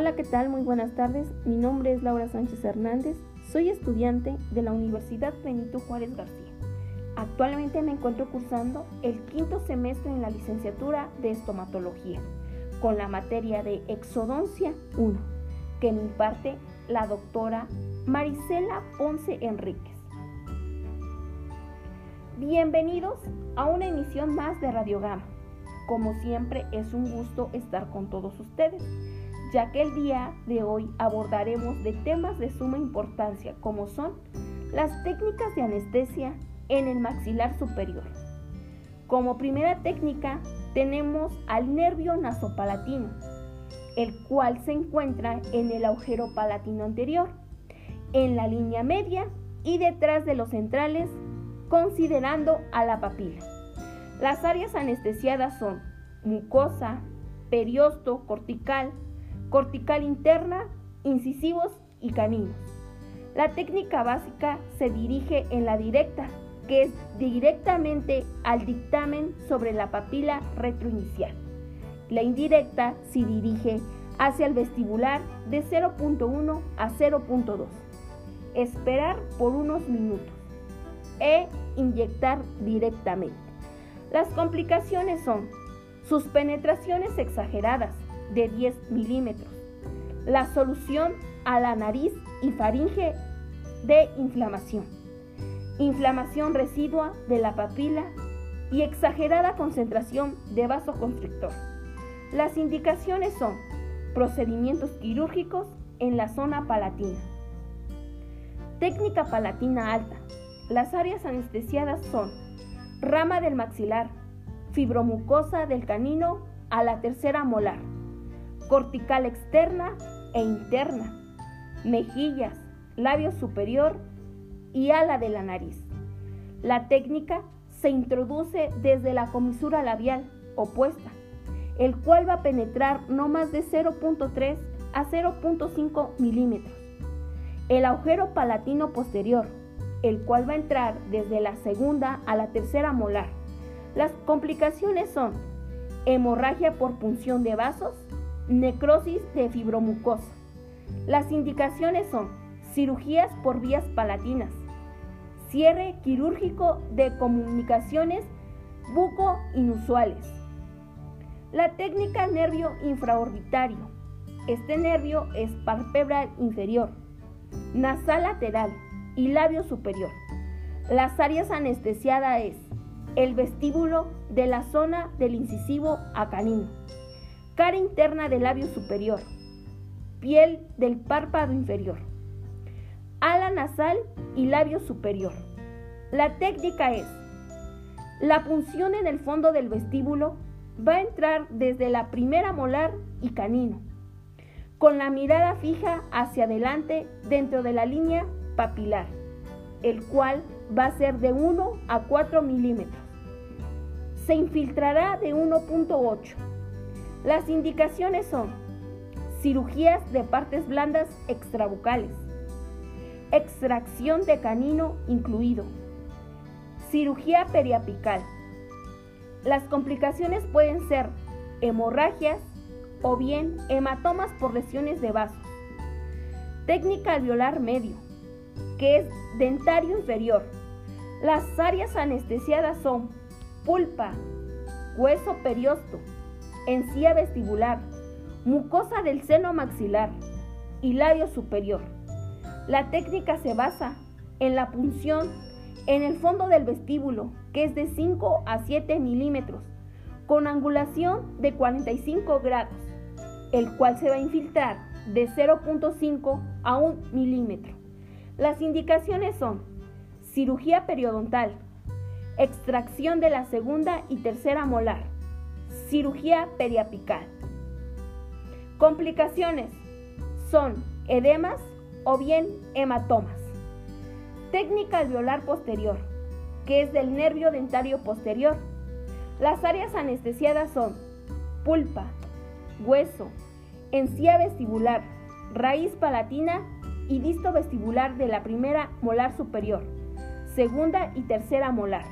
Hola, ¿qué tal? Muy buenas tardes. Mi nombre es Laura Sánchez Hernández. Soy estudiante de la Universidad Benito Juárez García. Actualmente me encuentro cursando el quinto semestre en la licenciatura de estomatología, con la materia de exodoncia 1, que me imparte la doctora Marisela Ponce Enríquez. Bienvenidos a una emisión más de Radiogama. Como siempre es un gusto estar con todos ustedes ya que el día de hoy abordaremos de temas de suma importancia como son las técnicas de anestesia en el maxilar superior. Como primera técnica tenemos al nervio nasopalatino, el cual se encuentra en el agujero palatino anterior, en la línea media y detrás de los centrales, considerando a la papila. Las áreas anestesiadas son mucosa, periosto, cortical, cortical interna, incisivos y caninos. La técnica básica se dirige en la directa, que es directamente al dictamen sobre la papila retroinicial. La indirecta se dirige hacia el vestibular de 0.1 a 0.2. Esperar por unos minutos e inyectar directamente. Las complicaciones son sus penetraciones exageradas, de 10 milímetros. La solución a la nariz y faringe de inflamación. Inflamación residua de la papila y exagerada concentración de vasoconstrictor. Las indicaciones son procedimientos quirúrgicos en la zona palatina. Técnica palatina alta. Las áreas anestesiadas son rama del maxilar, fibromucosa del canino a la tercera molar cortical externa e interna, mejillas, labio superior y ala de la nariz. La técnica se introduce desde la comisura labial opuesta, el cual va a penetrar no más de 0.3 a 0.5 milímetros. El agujero palatino posterior, el cual va a entrar desde la segunda a la tercera molar. Las complicaciones son hemorragia por punción de vasos, necrosis de fibromucosa. Las indicaciones son cirugías por vías palatinas, cierre quirúrgico de comunicaciones buco inusuales. La técnica nervio infraorbitario. Este nervio es palpebral inferior, nasal lateral y labio superior. Las áreas anestesiadas es el vestíbulo de la zona del incisivo a canino cara interna del labio superior, piel del párpado inferior, ala nasal y labio superior. La técnica es, la punción en el fondo del vestíbulo va a entrar desde la primera molar y canino, con la mirada fija hacia adelante dentro de la línea papilar, el cual va a ser de 1 a 4 milímetros. Se infiltrará de 1.8 las indicaciones son cirugías de partes blandas extrabucales, extracción de canino incluido, cirugía periapical. Las complicaciones pueden ser hemorragias o bien hematomas por lesiones de vasos. Técnica alveolar medio, que es dentario inferior. Las áreas anestesiadas son pulpa, hueso periosto, encía vestibular, mucosa del seno maxilar y labio superior. La técnica se basa en la punción en el fondo del vestíbulo, que es de 5 a 7 milímetros, con angulación de 45 grados, el cual se va a infiltrar de 0.5 a 1 milímetro. Las indicaciones son cirugía periodontal, extracción de la segunda y tercera molar, cirugía periapical. Complicaciones son edemas o bien hematomas. Técnica alveolar posterior, que es del nervio dentario posterior. Las áreas anestesiadas son pulpa, hueso, encía vestibular, raíz palatina y disto vestibular de la primera molar superior, segunda y tercera molar.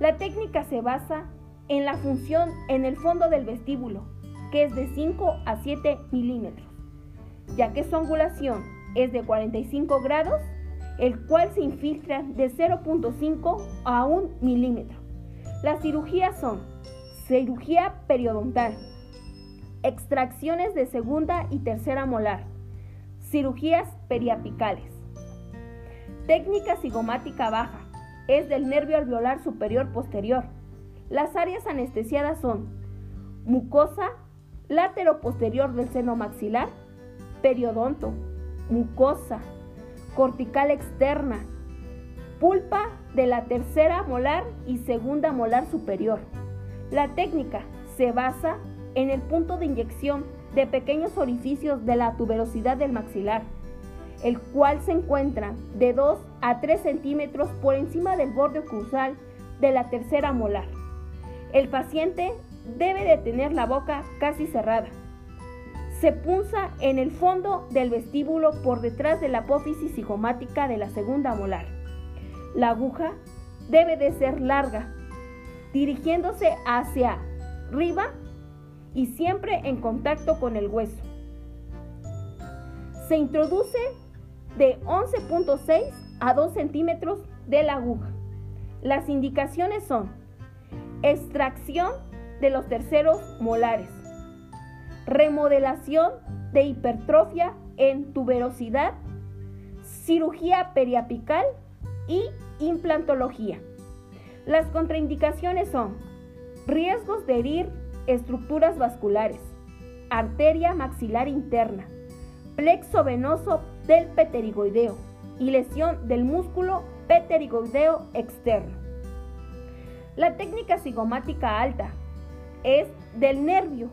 La técnica se basa en la función en el fondo del vestíbulo, que es de 5 a 7 milímetros. ya que su angulación es de 45 grados, el cual se infiltra de 0.5 a 1 milímetro. Las cirugías son cirugía periodontal, extracciones de segunda y tercera molar, cirugías periapicales. Técnica cigomática baja, es del nervio alveolar superior posterior. Las áreas anestesiadas son mucosa látero posterior del seno maxilar, periodonto, mucosa, cortical externa, pulpa de la tercera molar y segunda molar superior. La técnica se basa en el punto de inyección de pequeños orificios de la tuberosidad del maxilar, el cual se encuentra de 2 a 3 centímetros por encima del borde cruzal de la tercera molar. El paciente debe de tener la boca casi cerrada. Se punza en el fondo del vestíbulo por detrás de la apófisis cigomática de la segunda molar. La aguja debe de ser larga, dirigiéndose hacia arriba y siempre en contacto con el hueso. Se introduce de 11.6 a 2 centímetros de la aguja. Las indicaciones son extracción de los terceros molares, remodelación de hipertrofia en tuberosidad, cirugía periapical y implantología. Las contraindicaciones son riesgos de herir estructuras vasculares, arteria maxilar interna, plexo venoso del pterigoideo y lesión del músculo pterigoideo externo. La técnica cigomática alta es del nervio,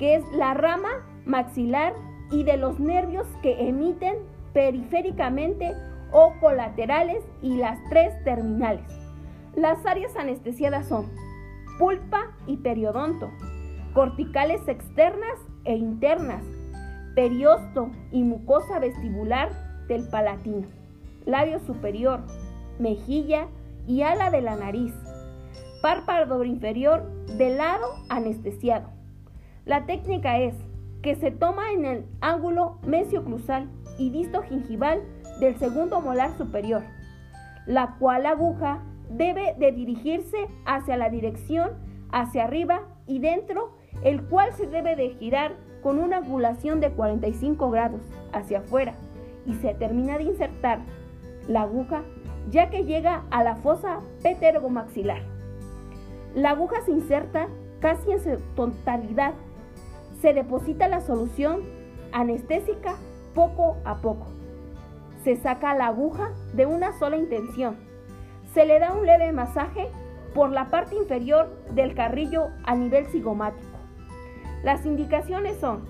que es la rama maxilar y de los nervios que emiten periféricamente o colaterales y las tres terminales. Las áreas anestesiadas son pulpa y periodonto, corticales externas e internas, periosto y mucosa vestibular del palatino, labio superior, mejilla y ala de la nariz, párpado inferior del lado anestesiado. La técnica es que se toma en el ángulo mesioclusal y disto gingival del segundo molar superior, la cual aguja debe de dirigirse hacia la dirección hacia arriba y dentro, el cual se debe de girar con una angulación de 45 grados hacia afuera y se termina de insertar la aguja ya que llega a la fosa pteromaxilar. La aguja se inserta casi en su totalidad. Se deposita la solución anestésica poco a poco. Se saca la aguja de una sola intención. Se le da un leve masaje por la parte inferior del carrillo a nivel cigomático. Las indicaciones son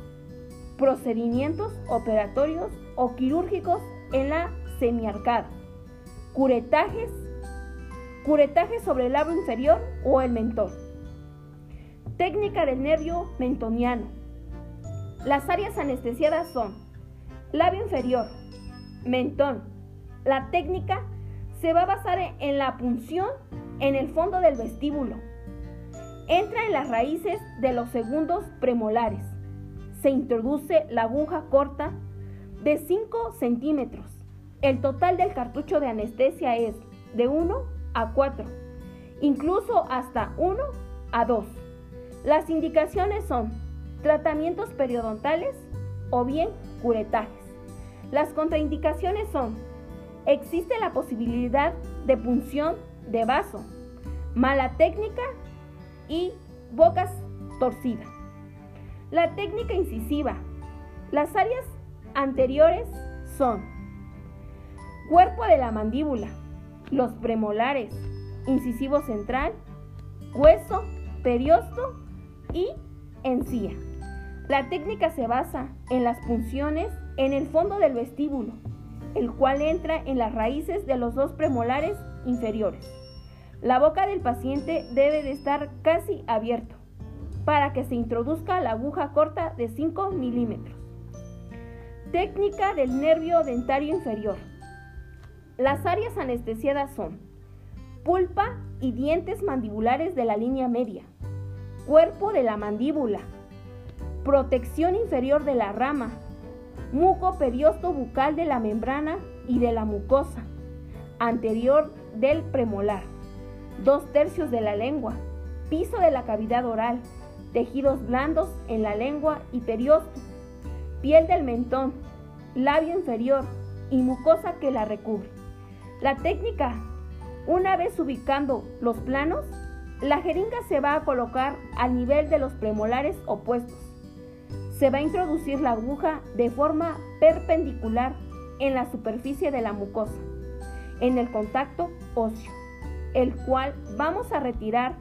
procedimientos operatorios o quirúrgicos en la semiarcada, curetajes, curetaje sobre el labio inferior o el mentón. Técnica del nervio mentoniano. Las áreas anestesiadas son labio inferior, mentón. La técnica se va a basar en la punción en el fondo del vestíbulo. Entra en las raíces de los segundos premolares. Se introduce la aguja corta de 5 centímetros. El total del cartucho de anestesia es de 1 a 4, incluso hasta 1 a 2. Las indicaciones son tratamientos periodontales o bien curetajes. Las contraindicaciones son, existe la posibilidad de punción de vaso, mala técnica y bocas torcidas. La técnica incisiva. Las áreas anteriores son cuerpo de la mandíbula, los premolares, incisivo central, hueso, periosto y encía. La técnica se basa en las punciones en el fondo del vestíbulo, el cual entra en las raíces de los dos premolares inferiores. La boca del paciente debe de estar casi abierto para que se introduzca la aguja corta de 5 milímetros. Técnica del nervio dentario inferior. Las áreas anestesiadas son pulpa y dientes mandibulares de la línea media, cuerpo de la mandíbula, protección inferior de la rama, muco periosto bucal de la membrana y de la mucosa anterior del premolar, dos tercios de la lengua, piso de la cavidad oral, tejidos blandos en la lengua y periosto, piel del mentón, labio inferior y mucosa que la recubre. La técnica, una vez ubicando los planos, la jeringa se va a colocar al nivel de los premolares opuestos. Se va a introducir la aguja de forma perpendicular en la superficie de la mucosa, en el contacto óseo, el cual vamos a retirar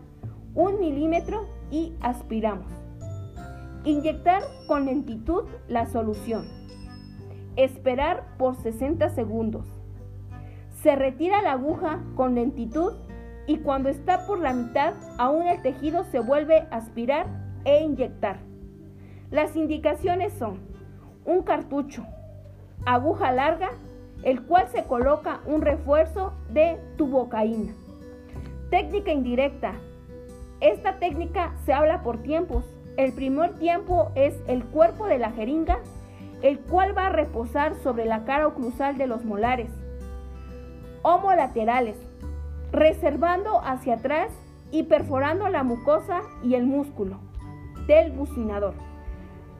un milímetro y aspiramos. Inyectar con lentitud la solución. Esperar por 60 segundos. Se retira la aguja con lentitud y cuando está por la mitad, aún el tejido se vuelve a aspirar e inyectar. Las indicaciones son un cartucho, aguja larga, el cual se coloca un refuerzo de tubocaína. Técnica indirecta. Esta técnica se habla por tiempos. El primer tiempo es el cuerpo de la jeringa, el cual va a reposar sobre la cara oclusal de los molares. Homolaterales reservando hacia atrás y perforando la mucosa y el músculo del bucinador,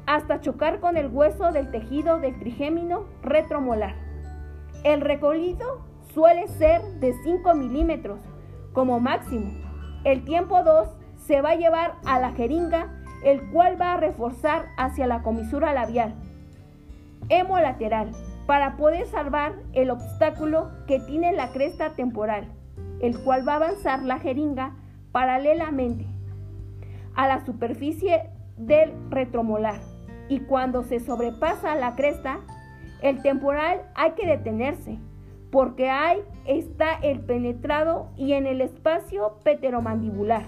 hasta chocar con el hueso del tejido del trigémino retromolar. El recorrido suele ser de 5 milímetros como máximo. El tiempo 2 se va a llevar a la jeringa, el cual va a reforzar hacia la comisura labial. Hemolateral, para poder salvar el obstáculo que tiene la cresta temporal el cual va a avanzar la jeringa paralelamente a la superficie del retromolar. Y cuando se sobrepasa la cresta, el temporal hay que detenerse, porque ahí está el penetrado y en el espacio peteromandibular.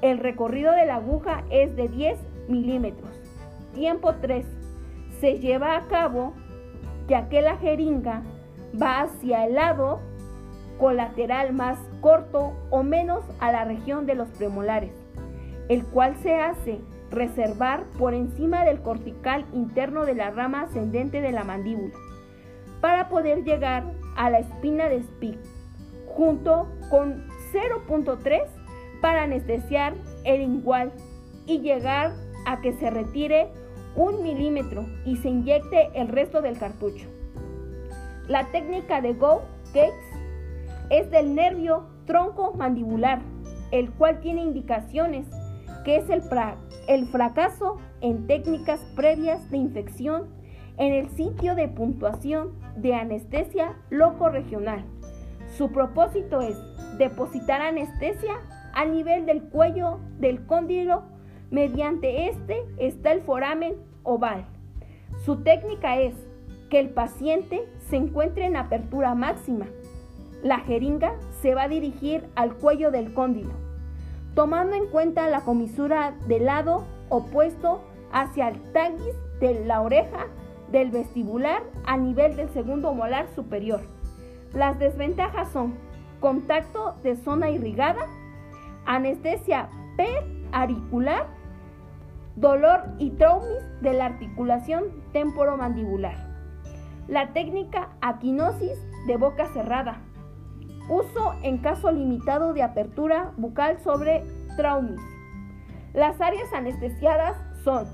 El recorrido de la aguja es de 10 milímetros. Tiempo 3. Se lleva a cabo ya que la jeringa va hacia el lado colateral más corto o menos a la región de los premolares, el cual se hace reservar por encima del cortical interno de la rama ascendente de la mandíbula, para poder llegar a la espina de Spic, junto con 0.3 para anestesiar el igual y llegar a que se retire un milímetro y se inyecte el resto del cartucho. La técnica de Go Gates es del nervio tronco mandibular, el cual tiene indicaciones que es el, fracaso en técnicas previas de infección en el sitio de puntuación de anestesia loco regional. Su propósito es depositar anestesia a nivel del cuello del cóndilo. Mediante este está el foramen oval. Su técnica es que el paciente se encuentre en apertura máxima la jeringa se va a dirigir al cuello del cóndilo, tomando en cuenta la comisura del lado opuesto hacia el taguis de la oreja del vestibular a nivel del segundo molar superior. Las desventajas son contacto de zona irrigada, anestesia periauricular, dolor y traumis de la articulación temporomandibular. La técnica aquinosis de boca cerrada, Uso en caso limitado de apertura bucal sobre traumis. Las áreas anestesiadas son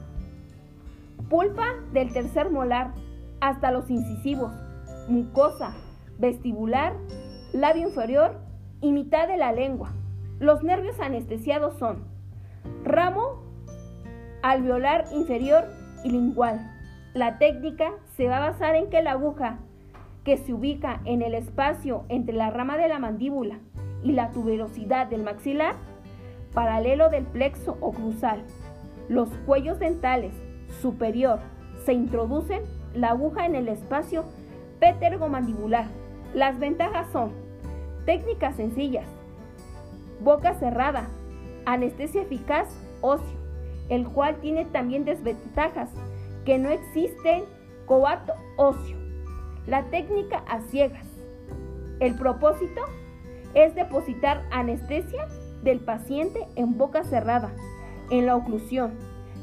pulpa del tercer molar hasta los incisivos, mucosa, vestibular, labio inferior y mitad de la lengua. Los nervios anestesiados son ramo alveolar inferior y lingual. La técnica se va a basar en que la aguja que se ubica en el espacio entre la rama de la mandíbula y la tuberosidad del maxilar, paralelo del plexo oclusal. Los cuellos dentales superior se introducen la aguja en el espacio ptergomandibular. Las ventajas son técnicas sencillas, boca cerrada, anestesia eficaz óseo, el cual tiene también desventajas, que no existe coato óseo la técnica a ciegas. El propósito es depositar anestesia del paciente en boca cerrada, en la oclusión.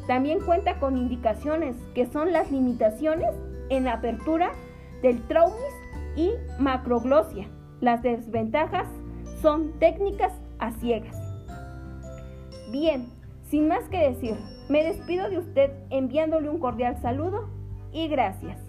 También cuenta con indicaciones que son las limitaciones en apertura del traumis y macroglosia. Las desventajas son técnicas a ciegas. Bien, sin más que decir, me despido de usted enviándole un cordial saludo y gracias.